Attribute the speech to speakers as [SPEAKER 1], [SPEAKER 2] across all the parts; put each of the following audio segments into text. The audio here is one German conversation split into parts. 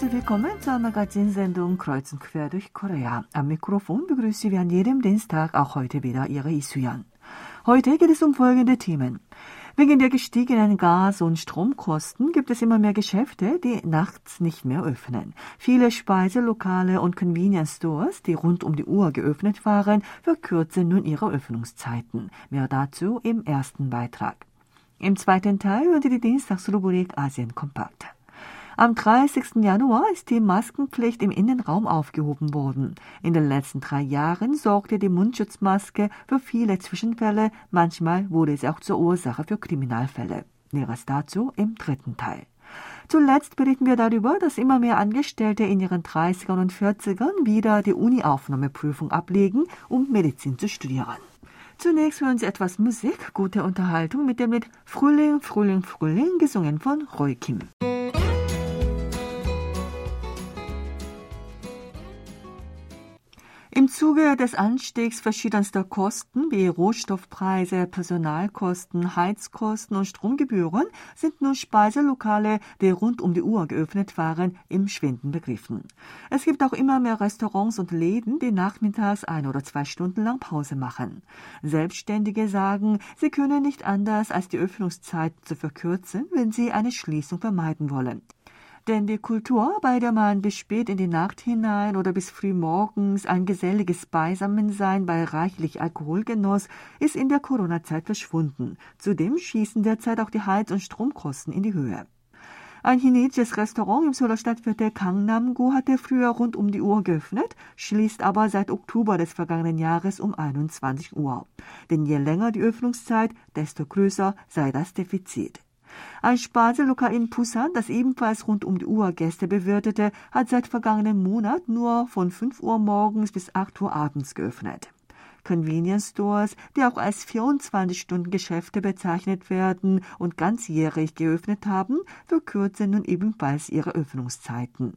[SPEAKER 1] herzlich willkommen zur Magazinsendung Kreuz und Quer durch Korea. Am Mikrofon begrüße ich wie an jedem Dienstag auch heute wieder Ihre Isuyan. Heute geht es um folgende Themen. Wegen der gestiegenen Gas- und Stromkosten gibt es immer mehr Geschäfte, die nachts nicht mehr öffnen. Viele Speiselokale und Convenience Stores, die rund um die Uhr geöffnet waren, verkürzen nun ihre Öffnungszeiten. Mehr dazu im ersten Beitrag. Im zweiten Teil Sie die Dienstagsrubrik Asien kompakt. Am 30. Januar ist die Maskenpflicht im Innenraum aufgehoben worden. In den letzten drei Jahren sorgte die Mundschutzmaske für viele Zwischenfälle. Manchmal wurde sie auch zur Ursache für Kriminalfälle. Näheres dazu im dritten Teil. Zuletzt berichten wir darüber, dass immer mehr Angestellte in ihren 30ern und 40ern wieder die Uni-Aufnahmeprüfung ablegen, um Medizin zu studieren. Zunächst hören Sie etwas Musik, gute Unterhaltung mit dem Lied Frühling, Frühling, Frühling, gesungen von Roy Kim. Im Zuge des Anstiegs verschiedenster Kosten wie Rohstoffpreise, Personalkosten, Heizkosten und Stromgebühren sind nun Speiselokale, die rund um die Uhr geöffnet waren, im Schwinden begriffen. Es gibt auch immer mehr Restaurants und Läden, die nachmittags ein oder zwei Stunden lang Pause machen. Selbstständige sagen, sie können nicht anders, als die Öffnungszeit zu verkürzen, wenn sie eine Schließung vermeiden wollen. Denn die Kultur, bei der man bis spät in die Nacht hinein oder bis früh morgens ein geselliges Beisammensein bei reichlich Alkoholgenuss, ist in der Corona-Zeit verschwunden. Zudem schießen derzeit auch die Heiz- und Stromkosten in die Höhe. Ein chinesisches Restaurant im Seouler Stadtviertel Gangnam-gu hatte früher rund um die Uhr geöffnet, schließt aber seit Oktober des vergangenen Jahres um 21 Uhr. Denn je länger die Öffnungszeit, desto größer sei das Defizit. Ein Speiselokal in Busan, das ebenfalls rund um die Uhr Gäste bewirtete, hat seit vergangenen Monat nur von 5 Uhr morgens bis 8 Uhr abends geöffnet. Convenience Stores, die auch als 24-Stunden-Geschäfte bezeichnet werden und ganzjährig geöffnet haben, verkürzen nun ebenfalls ihre Öffnungszeiten.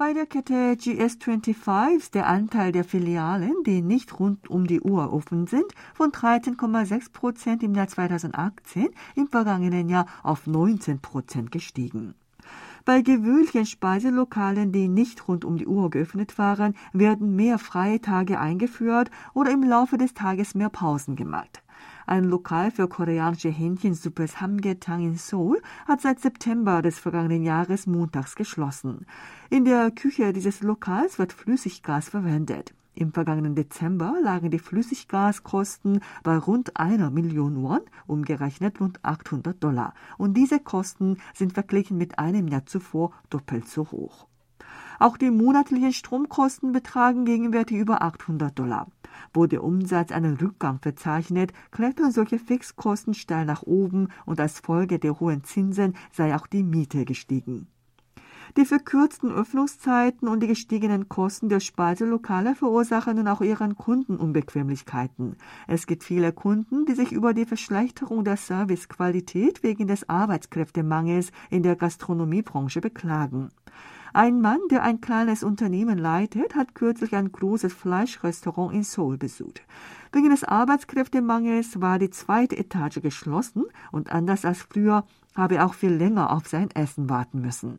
[SPEAKER 1] Bei der Kette GS25 ist der Anteil der Filialen, die nicht rund um die Uhr offen sind, von 13,6 Prozent im Jahr 2018 im vergangenen Jahr auf 19 Prozent gestiegen. Bei gewöhnlichen Speiselokalen, die nicht rund um die Uhr geöffnet waren, werden mehr freie Tage eingeführt oder im Laufe des Tages mehr Pausen gemacht. Ein Lokal für koreanische Hähnchensuppe Samgyetang in Seoul hat seit September des vergangenen Jahres montags geschlossen. In der Küche dieses Lokals wird Flüssiggas verwendet. Im vergangenen Dezember lagen die Flüssiggaskosten bei rund einer Million Won, umgerechnet rund 800 Dollar. Und diese Kosten sind verglichen mit einem Jahr zuvor doppelt so hoch. Auch die monatlichen Stromkosten betragen gegenwärtig über 800 Dollar. Wo der Umsatz einen Rückgang verzeichnet, klettern solche Fixkosten steil nach oben und als Folge der hohen Zinsen sei auch die Miete gestiegen. Die verkürzten Öffnungszeiten und die gestiegenen Kosten der Speiselokale verursachen nun auch ihren Kunden Unbequemlichkeiten. Es gibt viele Kunden, die sich über die Verschlechterung der Servicequalität wegen des Arbeitskräftemangels in der Gastronomiebranche beklagen. Ein Mann, der ein kleines Unternehmen leitet, hat kürzlich ein großes Fleischrestaurant in Seoul besucht. Wegen des Arbeitskräftemangels war die zweite Etage geschlossen und anders als früher habe er auch viel länger auf sein Essen warten müssen.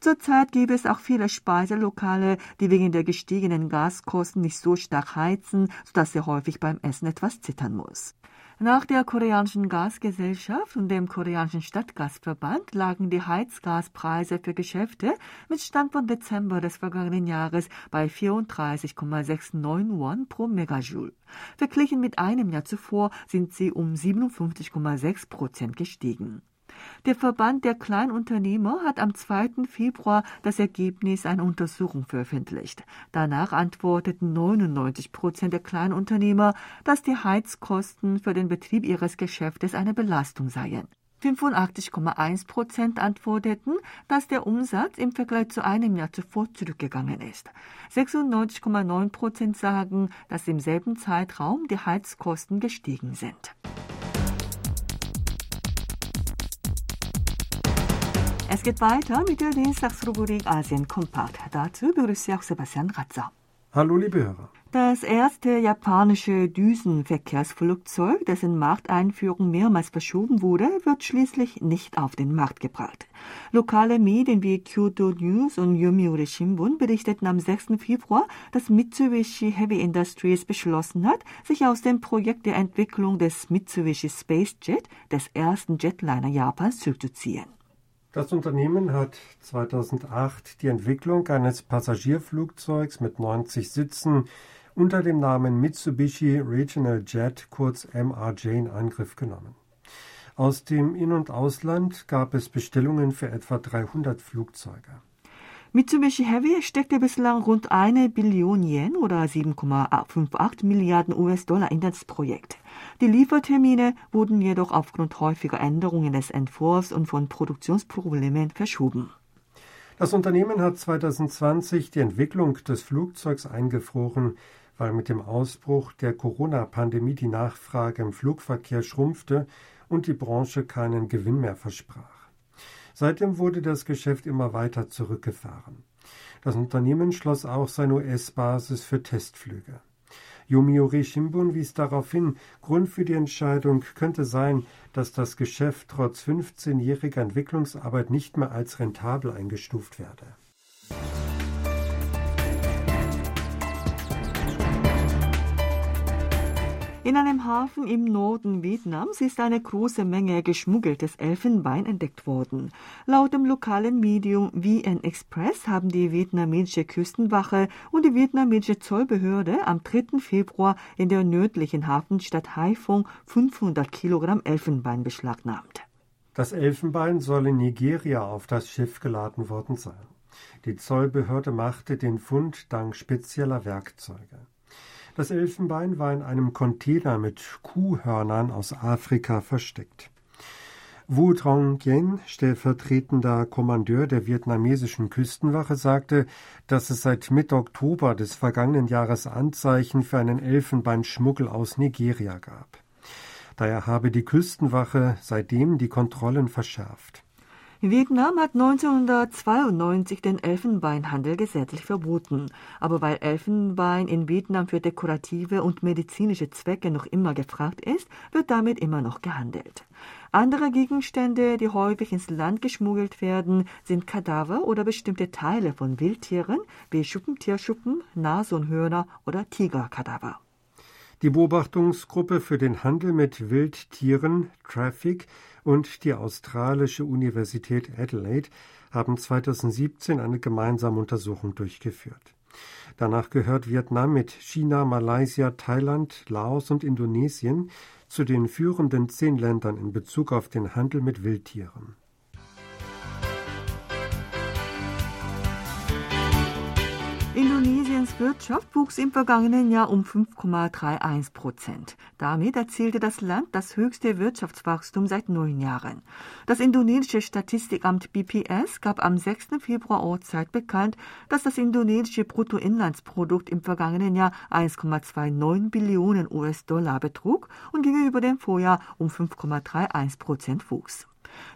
[SPEAKER 1] Zurzeit gäbe es auch viele Speiselokale, die wegen der gestiegenen Gaskosten nicht so stark heizen, sodass er häufig beim Essen etwas zittern muss. Nach der koreanischen Gasgesellschaft und dem koreanischen Stadtgasverband lagen die Heizgaspreise für Geschäfte mit Stand von Dezember des vergangenen Jahres bei 34,69 Won pro Megajoule. Verglichen mit einem Jahr zuvor sind sie um 57,6 Prozent gestiegen. Der Verband der Kleinunternehmer hat am 2. Februar das Ergebnis einer Untersuchung veröffentlicht. Danach antworteten 99 Prozent der Kleinunternehmer, dass die Heizkosten für den Betrieb ihres Geschäftes eine Belastung seien. 85,1 Prozent antworteten, dass der Umsatz im Vergleich zu einem Jahr zuvor zurückgegangen ist. 96,9 Prozent sagen, dass im selben Zeitraum die Heizkosten gestiegen sind. Es geht weiter mit der Dienstagsrubrik Asien kompakt. Dazu begrüße ich auch Sebastian Ratzer.
[SPEAKER 2] Hallo, liebe Hörer.
[SPEAKER 1] Das erste japanische Düsenverkehrsflugzeug, dessen Markteinführung mehrmals verschoben wurde, wird schließlich nicht auf den Markt gebracht. Lokale Medien wie Kyoto News und Yomiuri Shimbun berichteten am 6. Februar, dass Mitsubishi Heavy Industries beschlossen hat, sich aus dem Projekt der Entwicklung des Mitsubishi Space Jet, des ersten Jetliner Japans, zurückzuziehen.
[SPEAKER 2] Das Unternehmen hat 2008 die Entwicklung eines Passagierflugzeugs mit 90 Sitzen unter dem Namen Mitsubishi Regional Jet, kurz MRJ, in Angriff genommen. Aus dem In- und Ausland gab es Bestellungen für etwa 300 Flugzeuge.
[SPEAKER 1] Mitsubishi Heavy steckte bislang rund eine Billion Yen oder 7,58 Milliarden US-Dollar in das Projekt. Die Liefertermine wurden jedoch aufgrund häufiger Änderungen des Entwurfs und von Produktionsproblemen verschoben.
[SPEAKER 2] Das Unternehmen hat 2020 die Entwicklung des Flugzeugs eingefroren, weil mit dem Ausbruch der Corona-Pandemie die Nachfrage im Flugverkehr schrumpfte und die Branche keinen Gewinn mehr versprach. Seitdem wurde das Geschäft immer weiter zurückgefahren. Das Unternehmen schloss auch seine US-Basis für Testflüge. Yomiuri Shimbun wies darauf hin, Grund für die Entscheidung könnte sein, dass das Geschäft trotz 15-jähriger Entwicklungsarbeit nicht mehr als rentabel eingestuft werde.
[SPEAKER 1] In einem Hafen im Norden Vietnams ist eine große Menge geschmuggeltes Elfenbein entdeckt worden. Laut dem lokalen Medium VN Express haben die vietnamesische Küstenwache und die vietnamesische Zollbehörde am 3. Februar in der nördlichen Hafenstadt Haiphong 500 Kilogramm Elfenbein beschlagnahmt.
[SPEAKER 2] Das Elfenbein soll in Nigeria auf das Schiff geladen worden sein. Die Zollbehörde machte den Fund dank spezieller Werkzeuge. Das Elfenbein war in einem Container mit Kuhhörnern aus Afrika versteckt. Wu Trong Yen, stellvertretender Kommandeur der vietnamesischen Küstenwache, sagte, dass es seit Mitte Oktober des vergangenen Jahres Anzeichen für einen Elfenbeinschmuggel aus Nigeria gab. Daher habe die Küstenwache seitdem die Kontrollen verschärft.
[SPEAKER 1] Vietnam hat 1992 den Elfenbeinhandel gesetzlich verboten. Aber weil Elfenbein in Vietnam für dekorative und medizinische Zwecke noch immer gefragt ist, wird damit immer noch gehandelt. Andere Gegenstände, die häufig ins Land geschmuggelt werden, sind Kadaver oder bestimmte Teile von Wildtieren wie Schuppentierschuppen, Nashornhörner oder Tigerkadaver.
[SPEAKER 2] Die Beobachtungsgruppe für den Handel mit Wildtieren, Traffic, und die australische Universität Adelaide haben 2017 eine gemeinsame Untersuchung durchgeführt. Danach gehört Vietnam mit China, Malaysia, Thailand, Laos und Indonesien zu den führenden zehn Ländern in Bezug auf den Handel mit Wildtieren.
[SPEAKER 1] Wirtschaft wuchs im vergangenen Jahr um 5,31 Prozent. Damit erzielte das Land das höchste Wirtschaftswachstum seit neun Jahren. Das indonesische Statistikamt BPS gab am 6. Februar Ortszeit bekannt, dass das indonesische Bruttoinlandsprodukt im vergangenen Jahr 1,29 Billionen US-Dollar betrug und gegenüber dem Vorjahr um 5,31 Prozent wuchs.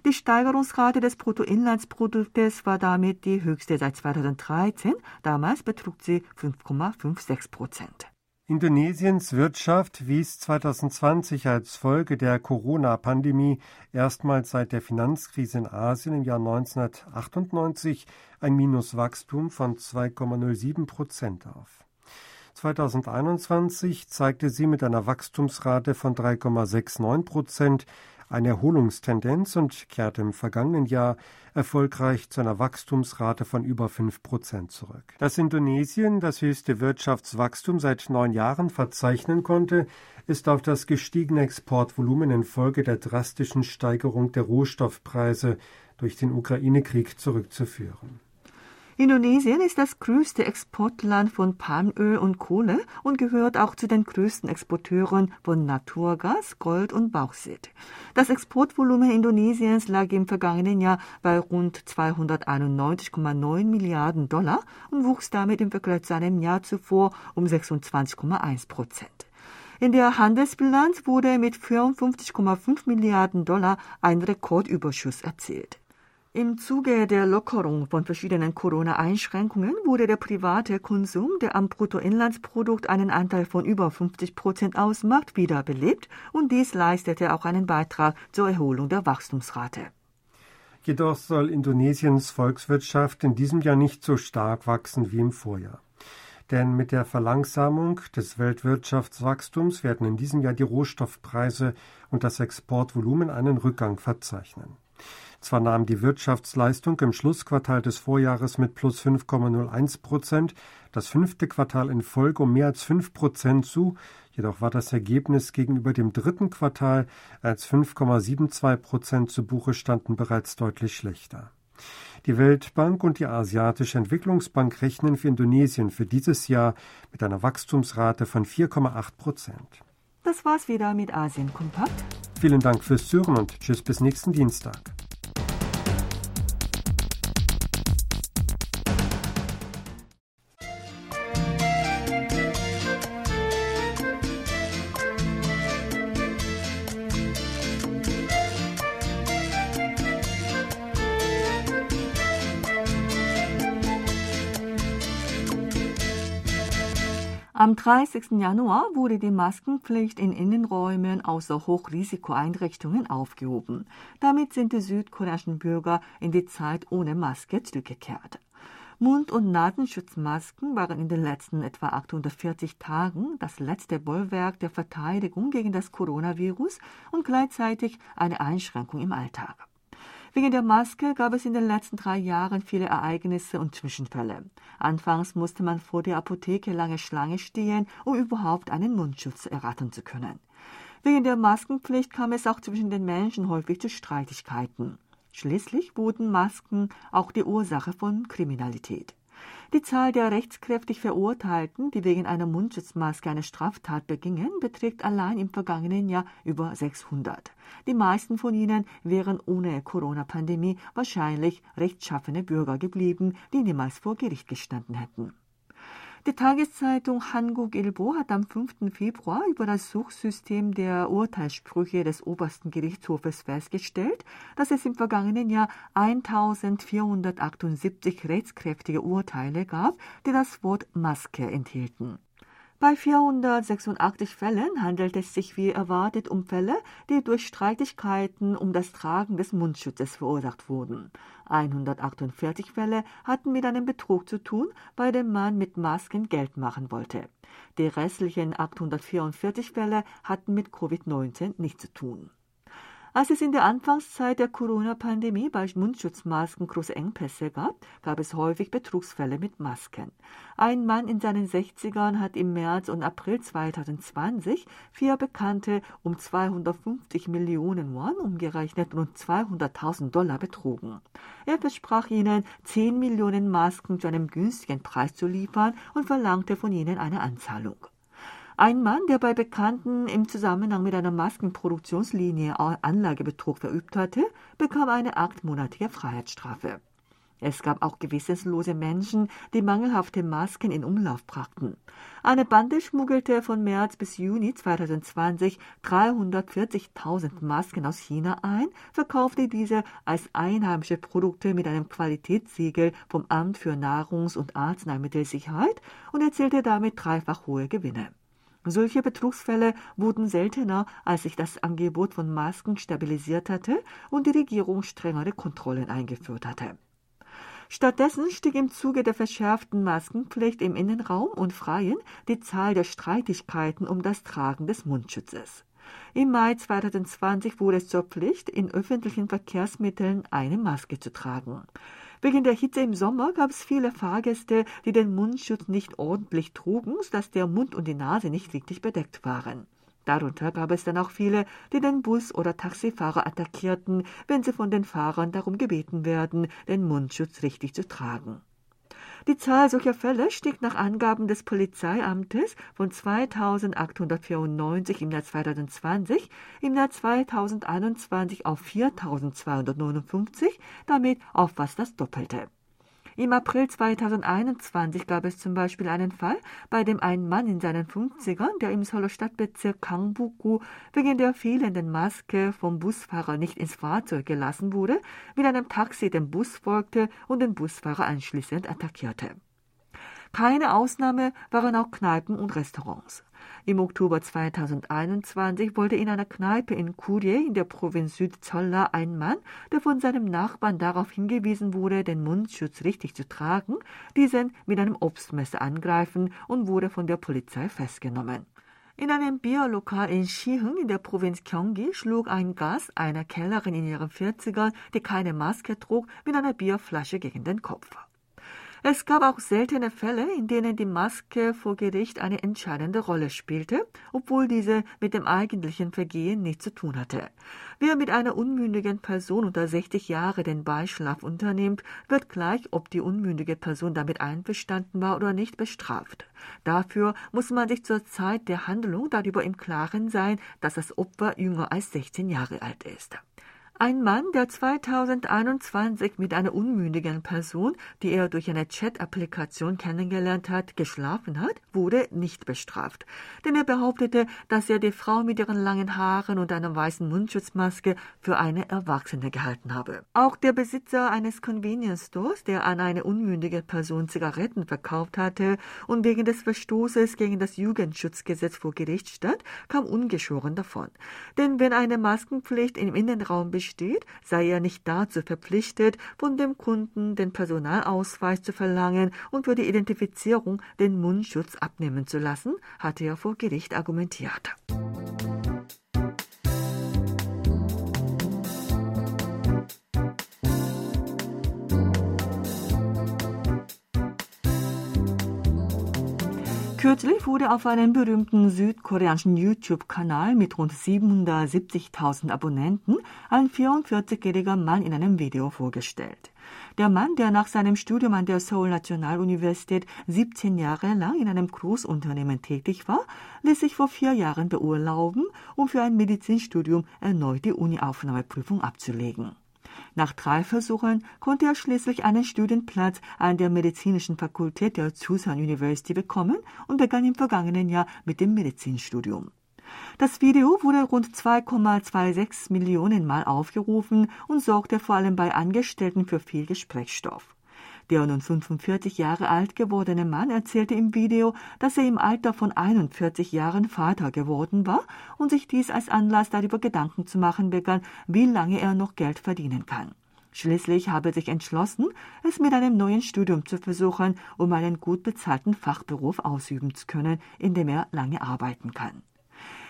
[SPEAKER 1] Die Steigerungsrate des Bruttoinlandsproduktes war damit die höchste seit 2013. Damals betrug sie 5,56 Prozent.
[SPEAKER 2] Indonesiens Wirtschaft wies 2020 als Folge der Corona-Pandemie erstmals seit der Finanzkrise in Asien im Jahr 1998 ein Minuswachstum von 2,07 Prozent auf. 2021 zeigte sie mit einer Wachstumsrate von 3,69 Prozent eine Erholungstendenz und kehrte im vergangenen Jahr erfolgreich zu einer Wachstumsrate von über 5 Prozent zurück. Dass Indonesien das höchste Wirtschaftswachstum seit neun Jahren verzeichnen konnte, ist auf das gestiegene Exportvolumen infolge der drastischen Steigerung der Rohstoffpreise durch den Ukraine-Krieg zurückzuführen.
[SPEAKER 1] Indonesien ist das größte Exportland von Palmöl und Kohle und gehört auch zu den größten Exporteuren von Naturgas, Gold und Bauxit. Das Exportvolumen Indonesiens lag im vergangenen Jahr bei rund 291,9 Milliarden Dollar und wuchs damit im Vergleich zu einem Jahr zuvor um 26,1 Prozent. In der Handelsbilanz wurde mit 54,5 Milliarden Dollar ein Rekordüberschuss erzielt. Im Zuge der Lockerung von verschiedenen Corona-Einschränkungen wurde der private Konsum, der am Bruttoinlandsprodukt einen Anteil von über 50 Prozent ausmacht, wiederbelebt und dies leistete auch einen Beitrag zur Erholung der Wachstumsrate.
[SPEAKER 2] Jedoch soll Indonesiens Volkswirtschaft in diesem Jahr nicht so stark wachsen wie im Vorjahr. Denn mit der Verlangsamung des Weltwirtschaftswachstums werden in diesem Jahr die Rohstoffpreise und das Exportvolumen einen Rückgang verzeichnen. Zwar nahm die Wirtschaftsleistung im Schlussquartal des Vorjahres mit plus 5,01 Prozent, das fünfte Quartal in Folge um mehr als 5 Prozent zu, jedoch war das Ergebnis gegenüber dem dritten Quartal, als 5,72 Prozent zu Buche standen, bereits deutlich schlechter. Die Weltbank und die Asiatische Entwicklungsbank rechnen für Indonesien für dieses Jahr mit einer Wachstumsrate von 4,8 Prozent.
[SPEAKER 1] Das war's wieder mit Asien Kompakt.
[SPEAKER 2] Vielen Dank fürs Zuhören und tschüss bis nächsten Dienstag.
[SPEAKER 1] Am 30. Januar wurde die Maskenpflicht in Innenräumen außer Hochrisikoeinrichtungen aufgehoben. Damit sind die südkoreanischen Bürger in die Zeit ohne Maske zurückgekehrt. Mund- und Nasenschutzmasken waren in den letzten etwa 840 Tagen das letzte Bollwerk der Verteidigung gegen das Coronavirus und gleichzeitig eine Einschränkung im Alltag. Wegen der Maske gab es in den letzten drei Jahren viele Ereignisse und Zwischenfälle. Anfangs musste man vor der Apotheke lange Schlange stehen, um überhaupt einen Mundschutz erraten zu können. Wegen der Maskenpflicht kam es auch zwischen den Menschen häufig zu Streitigkeiten. Schließlich wurden Masken auch die Ursache von Kriminalität. Die Zahl der rechtskräftig Verurteilten, die wegen einer Mundschutzmaske eine Straftat begingen, beträgt allein im vergangenen Jahr über 600. Die meisten von ihnen wären ohne Corona-Pandemie wahrscheinlich rechtschaffene Bürger geblieben, die niemals vor Gericht gestanden hätten. Die Tageszeitung Hanguk Ilbo hat am 5. Februar über das Suchsystem der Urteilssprüche des obersten Gerichtshofes festgestellt, dass es im vergangenen Jahr 1478 rechtskräftige Urteile gab, die das Wort Maske enthielten. Bei 486 Fällen handelt es sich wie erwartet um Fälle, die durch Streitigkeiten um das Tragen des Mundschutzes verursacht wurden. 148 Fälle hatten mit einem Betrug zu tun, bei dem man mit Masken Geld machen wollte. Die restlichen 844 Fälle hatten mit Covid-19 nichts zu tun. Als es in der Anfangszeit der Corona-Pandemie bei Mundschutzmasken große Engpässe gab, gab es häufig Betrugsfälle mit Masken. Ein Mann in seinen 60ern hat im März und April 2020 vier Bekannte um 250 Millionen Won, umgerechnet rund 200.000 Dollar, betrogen. Er versprach ihnen, 10 Millionen Masken zu einem günstigen Preis zu liefern und verlangte von ihnen eine Anzahlung. Ein Mann, der bei Bekannten im Zusammenhang mit einer Maskenproduktionslinie Anlagebetrug verübt hatte, bekam eine achtmonatige Freiheitsstrafe. Es gab auch gewissenslose Menschen, die mangelhafte Masken in Umlauf brachten. Eine Bande schmuggelte von März bis Juni 2020 340.000 Masken aus China ein, verkaufte diese als einheimische Produkte mit einem Qualitätssiegel vom Amt für Nahrungs- und Arzneimittelsicherheit und erzielte damit dreifach hohe Gewinne. Solche Betrugsfälle wurden seltener, als sich das Angebot von Masken stabilisiert hatte und die Regierung strengere Kontrollen eingeführt hatte. Stattdessen stieg im Zuge der verschärften Maskenpflicht im Innenraum und Freien die Zahl der Streitigkeiten um das Tragen des Mundschutzes. Im Mai 2020 wurde es zur Pflicht, in öffentlichen Verkehrsmitteln eine Maske zu tragen. Wegen der Hitze im Sommer gab es viele Fahrgäste, die den Mundschutz nicht ordentlich trugen, sodass der Mund und die Nase nicht richtig bedeckt waren. Darunter gab es dann auch viele, die den Bus- oder Taxifahrer attackierten, wenn sie von den Fahrern darum gebeten werden, den Mundschutz richtig zu tragen. Die Zahl solcher Fälle stieg nach Angaben des Polizeiamtes von 2.894 im Jahr 2020 im Jahr 2021 auf 4.259, damit auf fast das Doppelte. Im April 2021 gab es zum Beispiel einen Fall, bei dem ein Mann in seinen 50ern, der im Seoul-Stadtbezirk Gangbuk-gu wegen der fehlenden Maske vom Busfahrer nicht ins Fahrzeug gelassen wurde, mit einem Taxi dem Bus folgte und den Busfahrer anschließend attackierte. Keine Ausnahme waren auch Kneipen und Restaurants. Im Oktober 2021 wollte in einer Kneipe in Kurye in der Provinz Südzolla ein Mann, der von seinem Nachbarn darauf hingewiesen wurde, den Mundschutz richtig zu tragen, diesen mit einem Obstmesser angreifen und wurde von der Polizei festgenommen. In einem Bierlokal in Shihung in der Provinz Gyeonggi schlug ein Gast einer Kellnerin in ihren 40ern, die keine Maske trug, mit einer Bierflasche gegen den Kopf. Es gab auch seltene Fälle, in denen die Maske vor Gericht eine entscheidende Rolle spielte, obwohl diese mit dem eigentlichen Vergehen nichts zu tun hatte. Wer mit einer unmündigen Person unter 60 Jahre den Beischlaf unternimmt, wird gleich, ob die unmündige Person damit einverstanden war oder nicht, bestraft. Dafür muss man sich zur Zeit der Handlung darüber im Klaren sein, dass das Opfer jünger als 16 Jahre alt ist. Ein Mann, der 2021 mit einer unmündigen Person, die er durch eine Chat-Applikation kennengelernt hat, geschlafen hat, wurde nicht bestraft. Denn er behauptete, dass er die Frau mit ihren langen Haaren und einer weißen Mundschutzmaske für eine Erwachsene gehalten habe. Auch der Besitzer eines Convenience Stores, der an eine unmündige Person Zigaretten verkauft hatte und wegen des Verstoßes gegen das Jugendschutzgesetz vor Gericht stand, kam ungeschoren davon. Denn wenn eine Maskenpflicht im Innenraum besteht, steht, sei er nicht dazu verpflichtet, von dem Kunden den Personalausweis zu verlangen und für die Identifizierung den Mundschutz abnehmen zu lassen, hatte er vor Gericht argumentiert. Kürzlich wurde auf einem berühmten südkoreanischen YouTube-Kanal mit rund 770.000 Abonnenten ein 44-jähriger Mann in einem Video vorgestellt. Der Mann, der nach seinem Studium an der Seoul Nationaluniversität 17 Jahre lang in einem Großunternehmen tätig war, ließ sich vor vier Jahren beurlauben, um für ein Medizinstudium erneut die Uni-Aufnahmeprüfung abzulegen. Nach drei Versuchen konnte er schließlich einen Studienplatz an der Medizinischen Fakultät der Chusan University bekommen und begann im vergangenen Jahr mit dem Medizinstudium. Das Video wurde rund 2,26 Millionen Mal aufgerufen und sorgte vor allem bei Angestellten für viel Gesprächsstoff. Der nun 45 Jahre alt gewordene Mann erzählte im Video, dass er im Alter von 41 Jahren Vater geworden war und sich dies als Anlass darüber Gedanken zu machen begann, wie lange er noch Geld verdienen kann. Schließlich habe er sich entschlossen, es mit einem neuen Studium zu versuchen, um einen gut bezahlten Fachberuf ausüben zu können, in dem er lange arbeiten kann.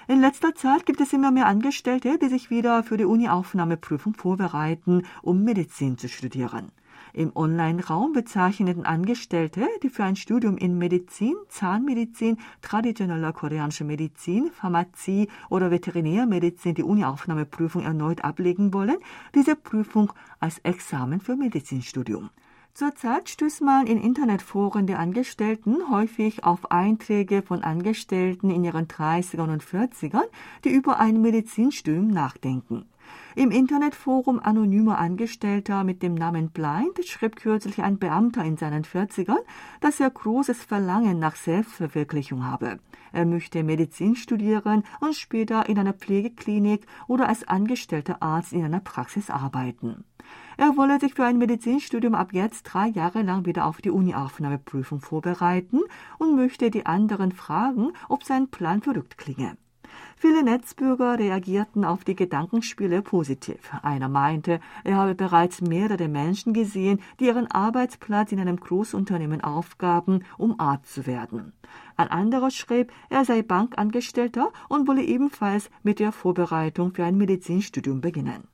[SPEAKER 1] In letzter Zeit gibt es immer mehr Angestellte, die sich wieder für die Uni-Aufnahmeprüfung vorbereiten, um Medizin zu studieren. Im Online-Raum bezeichneten Angestellte, die für ein Studium in Medizin, Zahnmedizin, traditioneller koreanischer Medizin, Pharmazie oder Veterinärmedizin die Uni-Aufnahmeprüfung erneut ablegen wollen, diese Prüfung als Examen für Medizinstudium. Zurzeit stößt man in Internetforen der Angestellten häufig auf Einträge von Angestellten in ihren 30ern und 40ern, die über ein Medizinstudium nachdenken. Im Internetforum anonymer Angestellter mit dem Namen Blind schrieb kürzlich ein Beamter in seinen 40ern, dass er großes Verlangen nach Selbstverwirklichung habe. Er möchte Medizin studieren und später in einer Pflegeklinik oder als angestellter Arzt in einer Praxis arbeiten. Er wolle sich für ein Medizinstudium ab jetzt drei Jahre lang wieder auf die Uni-Aufnahmeprüfung vorbereiten und möchte die anderen fragen, ob sein Plan verrückt klinge. Viele Netzbürger reagierten auf die Gedankenspiele positiv. Einer meinte, er habe bereits mehrere Menschen gesehen, die ihren Arbeitsplatz in einem Großunternehmen aufgaben, um Arzt zu werden. Ein anderer schrieb, er sei Bankangestellter und wolle ebenfalls mit der Vorbereitung für ein Medizinstudium beginnen.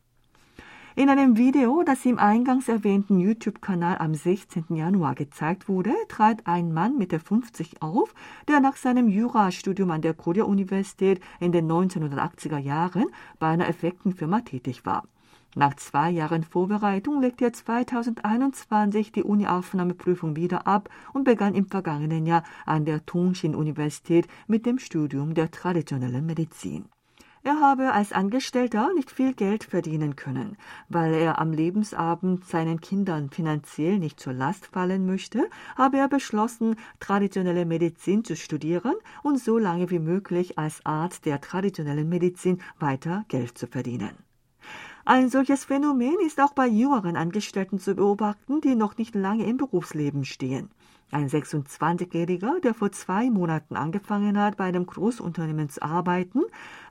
[SPEAKER 1] In einem Video, das im eingangs erwähnten YouTube-Kanal am 16. Januar gezeigt wurde, trat ein Mann Mitte 50 auf, der nach seinem Jurastudium an der Korea-Universität in den 1980er Jahren bei einer Effektenfirma tätig war. Nach zwei Jahren Vorbereitung legte er 2021 die Uni-Aufnahmeprüfung wieder ab und begann im vergangenen Jahr an der Tongshin-Universität mit dem Studium der traditionellen Medizin. Er habe als Angestellter nicht viel Geld verdienen können, weil er am Lebensabend seinen Kindern finanziell nicht zur Last fallen möchte, habe er beschlossen, traditionelle Medizin zu studieren und so lange wie möglich als Arzt der traditionellen Medizin weiter Geld zu verdienen. Ein solches Phänomen ist auch bei jüngeren Angestellten zu beobachten, die noch nicht lange im Berufsleben stehen. Ein 26-Jähriger, der vor zwei Monaten angefangen hat, bei einem Großunternehmen zu arbeiten,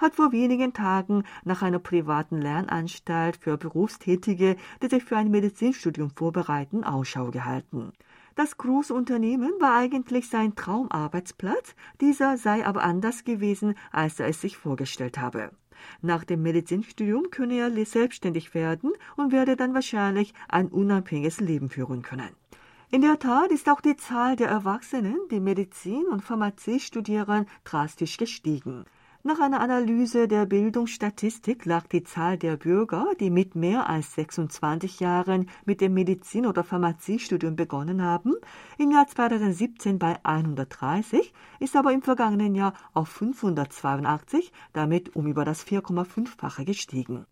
[SPEAKER 1] hat vor wenigen Tagen nach einer privaten Lernanstalt für Berufstätige, die sich für ein Medizinstudium vorbereiten, Ausschau gehalten. Das Großunternehmen war eigentlich sein Traumarbeitsplatz, dieser sei aber anders gewesen, als er es sich vorgestellt habe. Nach dem Medizinstudium könne er selbstständig werden und werde dann wahrscheinlich ein unabhängiges Leben führen können. In der Tat ist auch die Zahl der Erwachsenen, die Medizin und Pharmazie studieren, drastisch gestiegen. Nach einer Analyse der Bildungsstatistik lag die Zahl der Bürger, die mit mehr als 26 Jahren mit dem Medizin- oder Pharmaziestudium begonnen haben, im Jahr 2017 bei 130, ist aber im vergangenen Jahr auf 582, damit um über das 4,5-fache gestiegen.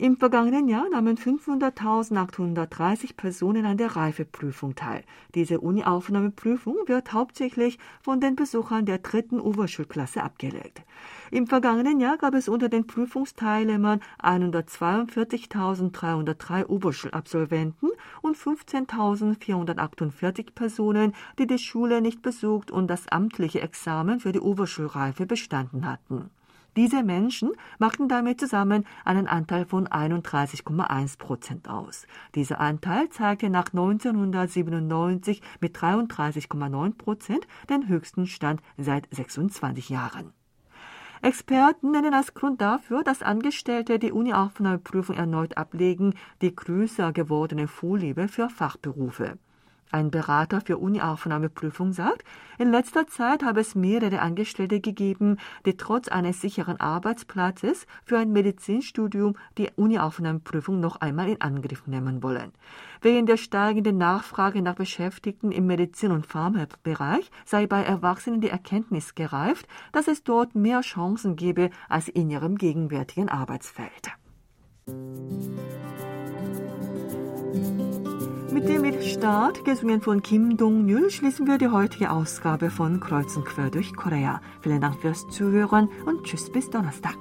[SPEAKER 1] Im vergangenen Jahr nahmen 500.830 Personen an der Reifeprüfung teil. Diese Uni-Aufnahmeprüfung wird hauptsächlich von den Besuchern der dritten Oberschulklasse abgelegt. Im vergangenen Jahr gab es unter den Prüfungsteilnehmern 142.303 Oberschulabsolventen und 15.448 Personen, die die Schule nicht besucht und das amtliche Examen für die Oberschulreife bestanden hatten. Diese Menschen machten damit zusammen einen Anteil von 31,1 Prozent aus. Dieser Anteil zeigte nach 1997 mit 33,9 Prozent den höchsten Stand seit 26 Jahren. Experten nennen als Grund dafür, dass Angestellte die Uni-Aufnahmeprüfung erneut ablegen, die größer gewordene Vorliebe für Fachberufe. Ein Berater für Uni-Aufnahmeprüfung sagt, in letzter Zeit habe es mehrere Angestellte gegeben, die trotz eines sicheren Arbeitsplatzes für ein Medizinstudium die Uni-Aufnahmeprüfung noch einmal in Angriff nehmen wollen. Wegen der steigenden Nachfrage nach Beschäftigten im Medizin- und Pharmabereich sei bei Erwachsenen die Erkenntnis gereift, dass es dort mehr Chancen gebe als in ihrem gegenwärtigen Arbeitsfeld. Mit dem Start, gesungen von Kim Dong-nyul schließen wir die heutige Ausgabe von Kreuzen Quer durch Korea. Vielen Dank fürs Zuhören und tschüss bis Donnerstag.